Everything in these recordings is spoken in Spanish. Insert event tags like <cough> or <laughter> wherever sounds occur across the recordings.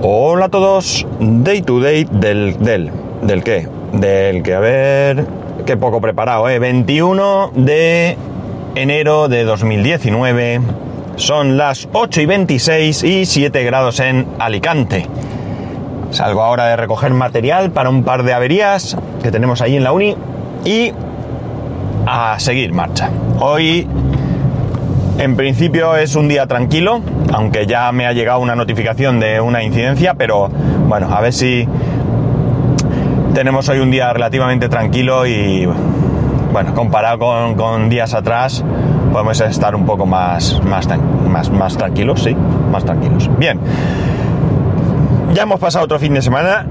Hola a todos, Day to Day del, del, del qué, del que, a ver, qué poco preparado, ¿eh? 21 de enero de 2019, son las 8 y 26 y 7 grados en Alicante. Salgo ahora de recoger material para un par de averías que tenemos ahí en la uni y a seguir marcha. Hoy en principio es un día tranquilo, aunque ya me ha llegado una notificación de una incidencia, pero bueno, a ver si tenemos hoy un día relativamente tranquilo y bueno, comparado con, días atrás, podemos estar un poco más, más, más, más tranquilos, sí, más tranquilos. Bien, ya hemos pasado otro fin de semana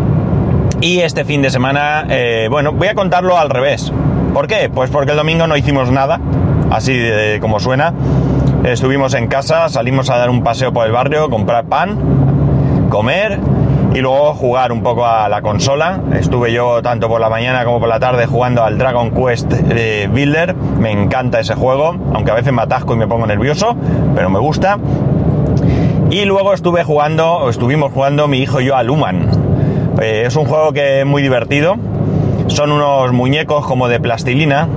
<clears throat> y este fin de semana, eh, bueno, voy a contarlo al revés. ¿Por qué? Pues porque el domingo no hicimos nada, así de, como suena. Estuvimos en casa, salimos a dar un paseo por el barrio, comprar pan, comer y luego jugar un poco a la consola. Estuve yo tanto por la mañana como por la tarde jugando al Dragon Quest eh, Builder. Me encanta ese juego, aunque a veces me atasco y me pongo nervioso, pero me gusta. Y luego estuve jugando, o estuvimos jugando mi hijo y yo a Luman. Eh, es un juego que es muy divertido son unos muñecos como de plastilina,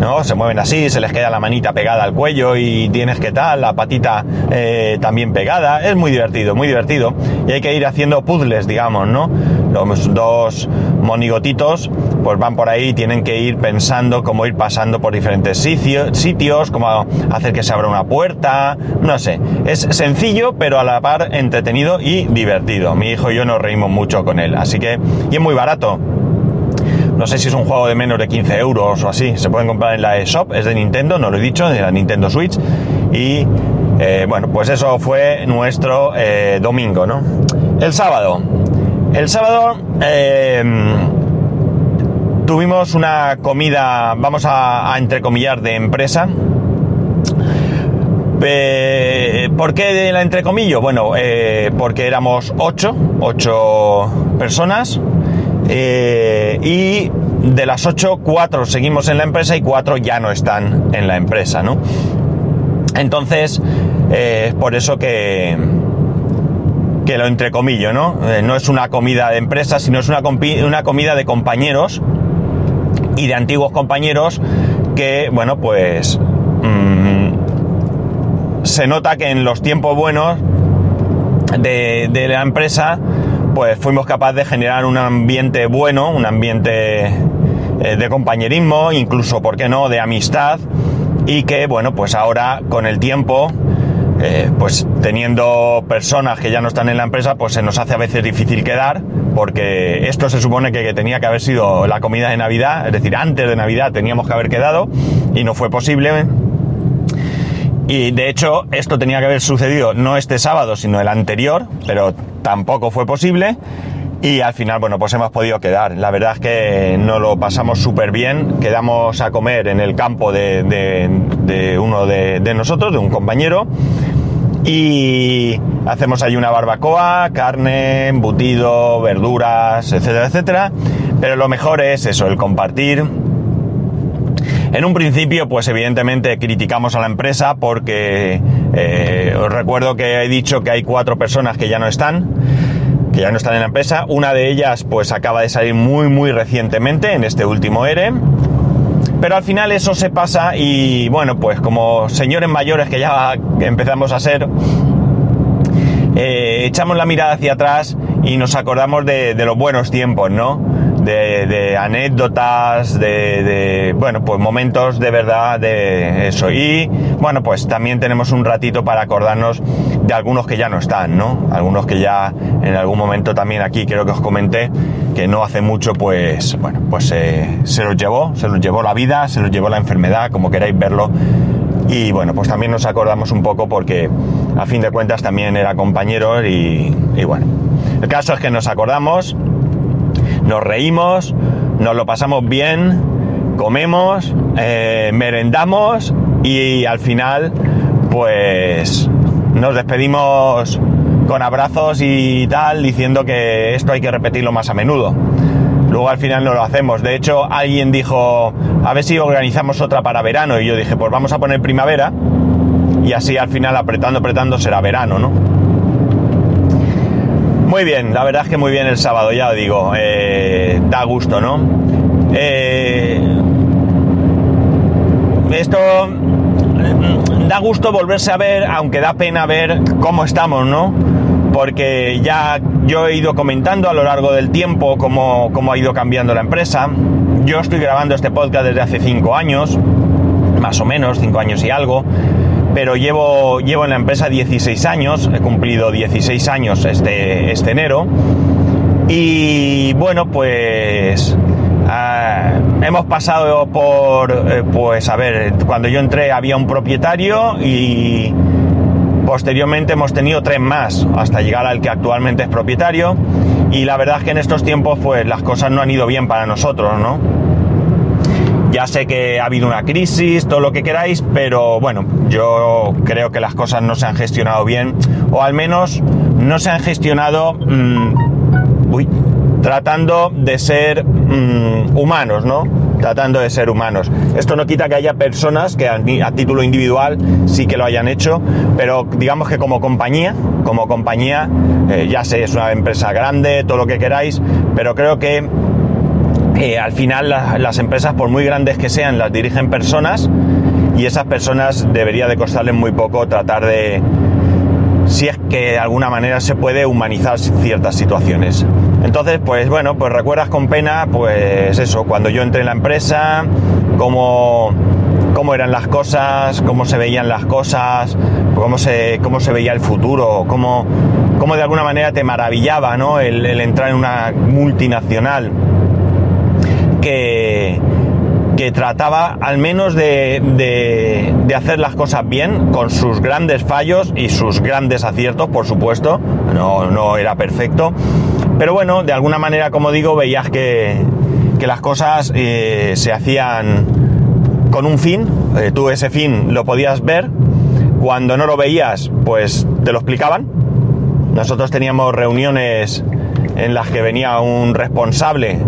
¿no? Se mueven así, se les queda la manita pegada al cuello y tienes que tal, la patita eh, también pegada. Es muy divertido, muy divertido. Y hay que ir haciendo puzzles, digamos, ¿no? Los dos monigotitos pues van por ahí, tienen que ir pensando cómo ir pasando por diferentes sitios, sitios, cómo hacer que se abra una puerta, no sé. Es sencillo, pero a la par entretenido y divertido. Mi hijo y yo nos reímos mucho con él. Así que, y es muy barato no sé si es un juego de menos de 15 euros o así. Se pueden comprar en la eShop, es de Nintendo, no lo he dicho, de la Nintendo Switch. Y eh, bueno, pues eso fue nuestro eh, domingo, ¿no? El sábado. El sábado eh, tuvimos una comida, vamos a, entrecomillar, de empresa. ¿Por qué de la entrecomillo? Bueno, porque éramos ocho, ocho personas eh, y de las 8, 4 seguimos en la empresa y 4 ya no están en la empresa, ¿no? Entonces, eh, es por eso que, que lo entrecomillo, ¿no? Eh, no es una comida de empresa, sino es una, una comida de compañeros y de antiguos compañeros que, bueno, pues mmm, se nota que en los tiempos buenos de, de la empresa pues fuimos capaces de generar un ambiente bueno, un ambiente eh, de compañerismo, incluso, ¿por qué no?, de amistad, y que, bueno, pues ahora con el tiempo, eh, pues teniendo personas que ya no están en la empresa, pues se nos hace a veces difícil quedar, porque esto se supone que, que tenía que haber sido la comida de Navidad, es decir, antes de Navidad teníamos que haber quedado, y no fue posible. Y de hecho, esto tenía que haber sucedido no este sábado, sino el anterior, pero tampoco fue posible y al final, bueno, pues hemos podido quedar. La verdad es que nos lo pasamos súper bien. Quedamos a comer en el campo de, uno de, nosotros, de un compañero. Y hacemos ahí una barbacoa, carne, embutido, verduras, etcétera, etcétera. Pero lo mejor es eso, el compartir. En un principio, pues evidentemente criticamos a la empresa porque eh, os recuerdo que he dicho que hay cuatro personas que ya no están, que ya no están en la empresa. Una de ellas pues acaba de salir muy muy recientemente en este último ERE. Pero al final eso se pasa y bueno, pues como señores mayores que ya empezamos a ser, eh, echamos la mirada hacia atrás y nos acordamos de, de los buenos tiempos, ¿no? De, anécdotas, de, bueno, pues momentos de verdad de eso. Y bueno, pues también tenemos un ratito para acordarnos de algunos que ya no están, ¿no? Algunos que ya en algún momento también aquí creo que os comenté que no hace mucho, pues, bueno, pues eh, se los llevó, se los llevó la vida, se los llevó la enfermedad, como queráis verlo. Y bueno, pues también nos acordamos un poco porque a fin de cuentas también era compañero y, y bueno. El caso es que nos acordamos, nos reímos, nos lo pasamos bien, comemos, eh, merendamos y al final pues nos despedimos con abrazos y tal, diciendo que esto hay que repetirlo más a menudo. Luego al final no lo hacemos. De hecho, alguien dijo, a ver si organizamos otra para verano. Y yo dije, pues vamos a poner primavera. Y así al final apretando, apretando será verano, ¿no? Muy bien, la verdad es que muy bien el sábado, ya os digo, eh, da gusto, ¿no? Eh, esto mm, da gusto volverse a ver, aunque da pena ver cómo estamos, ¿no? Porque ya yo he ido comentando a lo largo del tiempo cómo, cómo ha ido cambiando la empresa. Yo estoy grabando este podcast desde hace cinco años, más o menos, cinco años y algo pero llevo, llevo en la empresa 16 años, he cumplido 16 años este, este enero. Y bueno, pues ah, hemos pasado por, eh, pues a ver, cuando yo entré había un propietario y posteriormente hemos tenido tres más hasta llegar al que actualmente es propietario. Y la verdad es que en estos tiempos pues las cosas no han ido bien para nosotros, ¿no? Ya sé que ha habido una crisis, todo lo que queráis, pero bueno, yo creo que las cosas no se han gestionado bien, o al menos no se han gestionado mm, tratando de ser mm, humanos, ¿no? Tratando de ser humanos. Esto no quita que haya personas que a, título individual sí que lo hayan hecho, pero digamos que como compañía, como compañía, eh, ya sé, es una empresa grande, todo lo que queráis, pero creo que eh, al final las empresas, por muy grandes que sean, las dirigen personas y esas personas debería de costarles muy poco tratar de, si es que de alguna manera se puede humanizar ciertas situaciones. Entonces, pues bueno, pues recuerdas con pena, pues eso, cuando yo entré en la empresa, cómo, cómo eran las cosas, cómo se veían las cosas, cómo se, cómo se veía el futuro, cómo, cómo de alguna manera te maravillaba ¿no? el entrar en una multinacional que, trataba al menos de, hacer las cosas bien, con sus grandes fallos y sus grandes aciertos, por supuesto, no, era perfecto, pero bueno, de alguna manera, como digo, veías que, las cosas eh, se hacían con un fin, eh, tú ese fin lo podías ver, cuando no lo veías, pues te lo explicaban. Nosotros teníamos reuniones en las que venía un responsable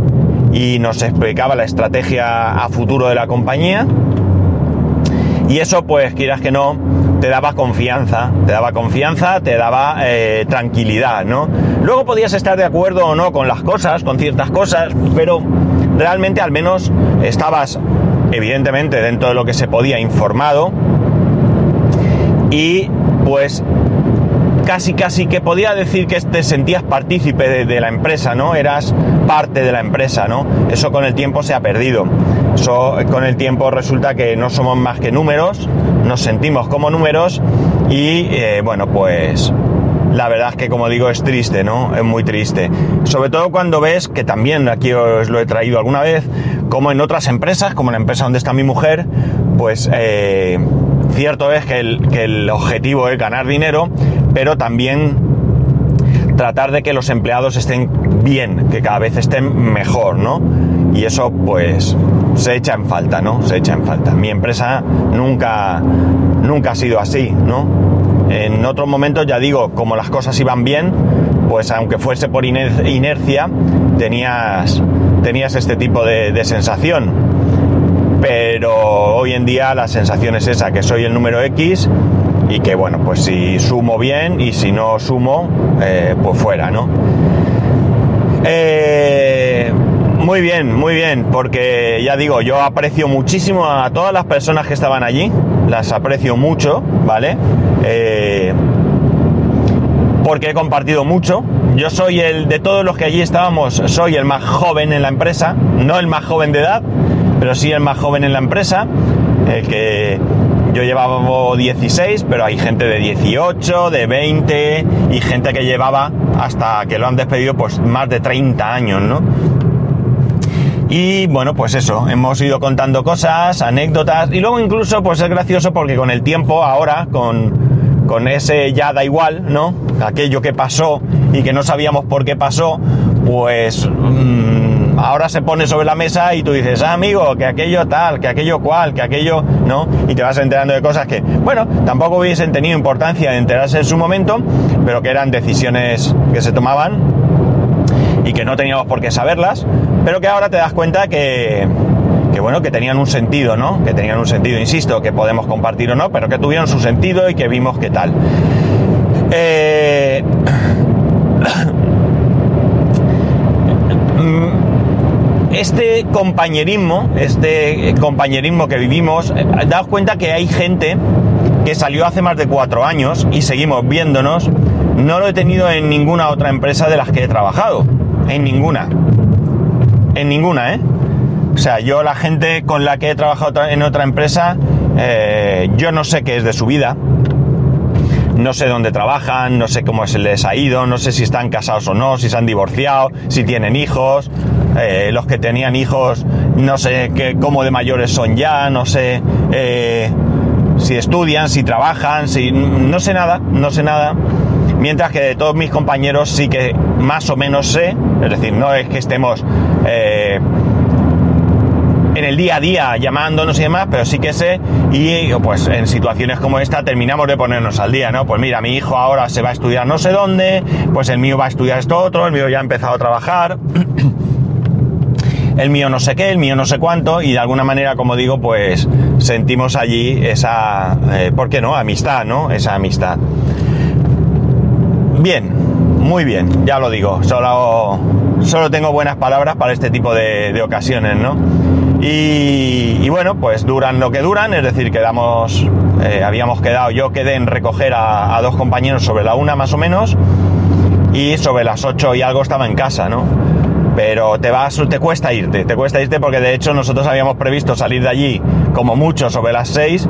y nos explicaba la estrategia a futuro de la compañía. Y eso, pues, quieras que no, te daba confianza, te daba confianza, te daba eh, tranquilidad, ¿no? Luego podías estar de acuerdo o no con las cosas, con ciertas cosas, pero realmente al menos estabas, evidentemente, dentro de lo que se podía informado y pues casi casi que podía decir que te sentías partícipe de, la empresa, ¿no? Eras parte de la empresa, ¿no? Eso con el tiempo se ha perdido. Eso con el tiempo resulta que no somos más que números, nos sentimos como números y eh, bueno, pues la verdad es que como digo es triste, ¿no? Es muy triste. Sobre todo cuando ves, que también aquí os lo he traído alguna vez, como en otras empresas, como la empresa donde está mi mujer, pues eh, cierto es que el, que el objetivo es ganar dinero, pero también tratar de que los empleados estén bien, que cada vez estén mejor, ¿no? Y eso pues se echa en falta, ¿no? Se echa en falta. Mi empresa nunca, nunca ha sido así, ¿no? En otros momentos, ya digo, como las cosas iban bien, pues aunque fuese por inercia, tenías, tenías este tipo de, de sensación. Pero hoy en día la sensación es esa, que soy el número X y que bueno, pues si sumo bien y si no sumo, eh, pues fuera, ¿no? Eh, muy bien, muy bien, porque ya digo, yo aprecio muchísimo a todas las personas que estaban allí, las aprecio mucho, ¿vale? Eh, porque he compartido mucho. Yo soy el, de todos los que allí estábamos, soy el más joven en la empresa, no el más joven de edad, pero sí el más joven en la empresa, el que yo llevaba 16, pero hay gente de 18, de 20 y gente que llevaba hasta que lo han despedido pues más de 30 años, ¿no? Y bueno, pues eso, hemos ido contando cosas, anécdotas y luego incluso pues es gracioso porque con el tiempo ahora, con, con ese ya da igual, ¿no? Aquello que pasó y que no sabíamos por qué pasó, pues... Mmm, ahora se pone sobre la mesa y tú dices, ah, amigo, que aquello tal, que aquello cual, que aquello, ¿no? Y te vas enterando de cosas que, bueno, tampoco hubiesen tenido importancia de enterarse en su momento, pero que eran decisiones que se tomaban y que no teníamos por qué saberlas, pero que ahora te das cuenta que, que bueno, que tenían un sentido, ¿no? Que tenían un sentido, insisto, que podemos compartir o no, pero que tuvieron su sentido y que vimos qué tal. Eh este compañerismo, este compañerismo que vivimos, eh, daos cuenta que hay gente que salió hace más de cuatro años y seguimos viéndonos, no lo he tenido en ninguna otra empresa de las que he trabajado. En ninguna. En ninguna, ¿eh? O sea, yo la gente con la que he trabajado en otra empresa, eh, yo no sé qué es de su vida. No sé dónde trabajan, no sé cómo se les ha ido, no sé si están casados o no, si se han divorciado, si tienen hijos. Eh, los que tenían hijos, no sé qué, cómo de mayores son ya, no sé eh, si estudian, si trabajan, si no sé nada, no sé nada. Mientras que de todos mis compañeros sí que más o menos sé, es decir, no es que estemos eh, el día a día llamándonos y demás, pero sí que sé, y pues en situaciones como esta terminamos de ponernos al día, ¿no? Pues mira, mi hijo ahora se va a estudiar no sé dónde, pues el mío va a estudiar esto otro, el mío ya ha empezado a trabajar. <coughs> el mío no sé qué, el mío no sé cuánto, y de alguna manera, como digo, pues sentimos allí esa, eh, ¿por qué no? Amistad, ¿no? Esa amistad. Bien, muy bien, ya lo digo, solo, solo tengo buenas palabras para este tipo de, ocasiones, ¿no? Y, bueno, pues duran lo que duran, es decir, quedamos, eh, habíamos quedado, yo quedé en recoger a, dos compañeros sobre la una más o menos, y sobre las ocho y algo estaba en casa, ¿no? pero te vas, te cuesta irte, te cuesta irte porque de hecho nosotros habíamos previsto salir de allí como mucho sobre las 6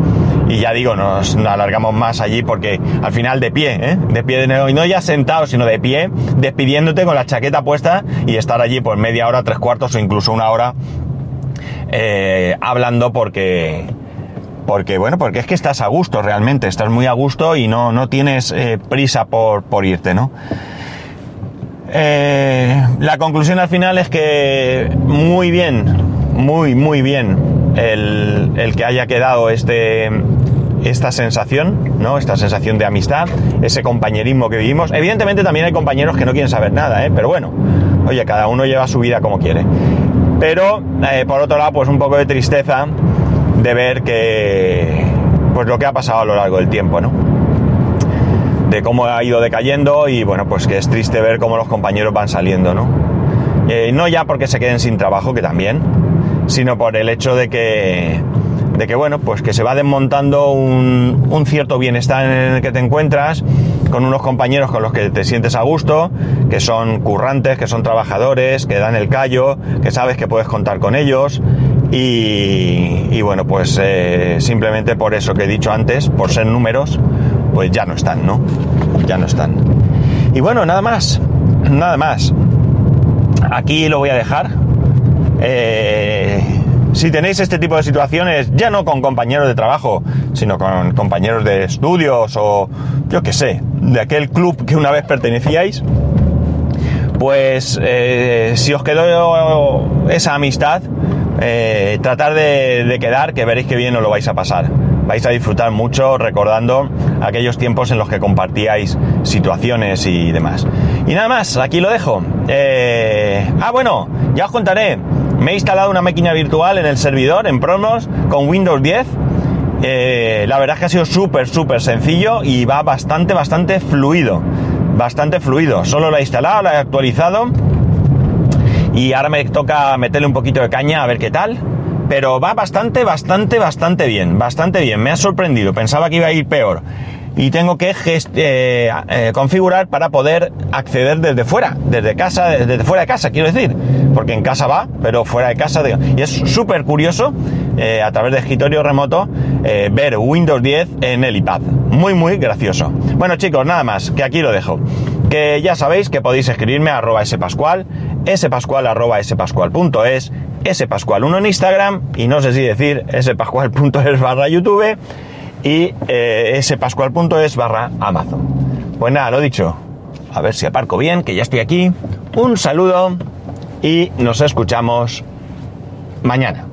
y ya digo, nos alargamos más allí porque al final de pie, ¿eh? de pie de nuevo, y no ya sentado, sino de pie, despidiéndote con la chaqueta puesta y estar allí por media hora, tres cuartos o incluso una hora eh, hablando porque... Porque, bueno, porque es que estás a gusto realmente, estás muy a gusto y no, no tienes eh, prisa por, por irte, ¿no? Eh, la conclusión al final es que muy bien, muy, muy bien el, que haya quedado este, esta sensación, ¿no? Esta sensación de amistad, ese compañerismo que vivimos. Evidentemente también hay compañeros que no quieren saber nada, ¿eh? Pero bueno, oye, cada uno lleva su vida como quiere. Pero, eh, por otro lado, pues un poco de tristeza de ver que, pues lo que ha pasado a lo largo del tiempo, ¿no? de cómo ha ido decayendo y bueno, pues que es triste ver cómo los compañeros van saliendo, ¿no? Eh, no ya porque se queden sin trabajo, que también, sino por el hecho de que, de que bueno, pues que se va desmontando un, un cierto bienestar en el que te encuentras, con unos compañeros con los que te sientes a gusto, que son currantes, que son trabajadores, que dan el callo, que sabes que puedes contar con ellos. Y, bueno, pues eh, simplemente por eso que he dicho antes, por ser números, pues ya no están, ¿no? Ya no están. Y bueno, nada más, nada más. Aquí lo voy a dejar. Eh, si tenéis este tipo de situaciones, ya no con compañeros de trabajo, sino con compañeros de estudios o yo qué sé, de aquel club que una vez pertenecíais, pues eh, si os quedó esa amistad, eh, tratar de, de, quedar, que veréis que bien os lo vais a pasar vais a disfrutar mucho recordando aquellos tiempos en los que compartíais situaciones y demás. Y nada más, aquí lo dejo. Eh, ah, bueno, ya os contaré. Me he instalado una máquina virtual en el servidor, en Promos, con Windows 10. Eh, la verdad es que ha sido súper, súper sencillo y va bastante, bastante fluido. Bastante fluido. Solo la he instalado, la he actualizado. Y ahora me toca meterle un poquito de caña a ver qué tal pero va bastante, bastante, bastante bien, bastante bien. Me ha sorprendido, pensaba que iba a ir peor. Y tengo que eh, eh, configurar para poder acceder desde fuera, desde casa, desde fuera de casa, quiero decir. Porque en casa va, pero fuera de casa. Y es súper curioso, eh, a través de escritorio remoto, ver Windows 10 en el iPad. Muy, muy gracioso. Bueno chicos, nada más, que aquí lo dejo. Que ya sabéis que podéis escribirme a arroba spascual, spascual arroba spascual.es spascual1 en Instagram y no sé si decir spascual.es barra YouTube y eh, spascual.es barra Amazon. Pues nada, lo dicho, a ver si aparco bien, que ya estoy aquí. Un saludo y nos escuchamos mañana.